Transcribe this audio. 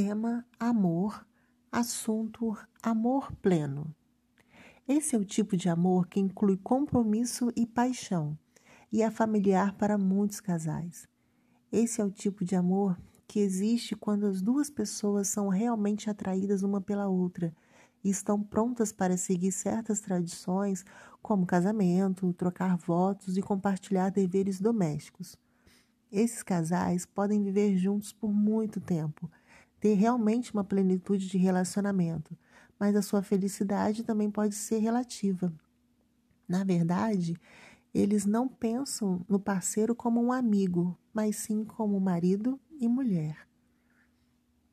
Tema amor, assunto amor pleno. Esse é o tipo de amor que inclui compromisso e paixão e é familiar para muitos casais. Esse é o tipo de amor que existe quando as duas pessoas são realmente atraídas uma pela outra e estão prontas para seguir certas tradições, como casamento, trocar votos e compartilhar deveres domésticos. Esses casais podem viver juntos por muito tempo ter realmente uma plenitude de relacionamento, mas a sua felicidade também pode ser relativa. Na verdade, eles não pensam no parceiro como um amigo, mas sim como marido e mulher.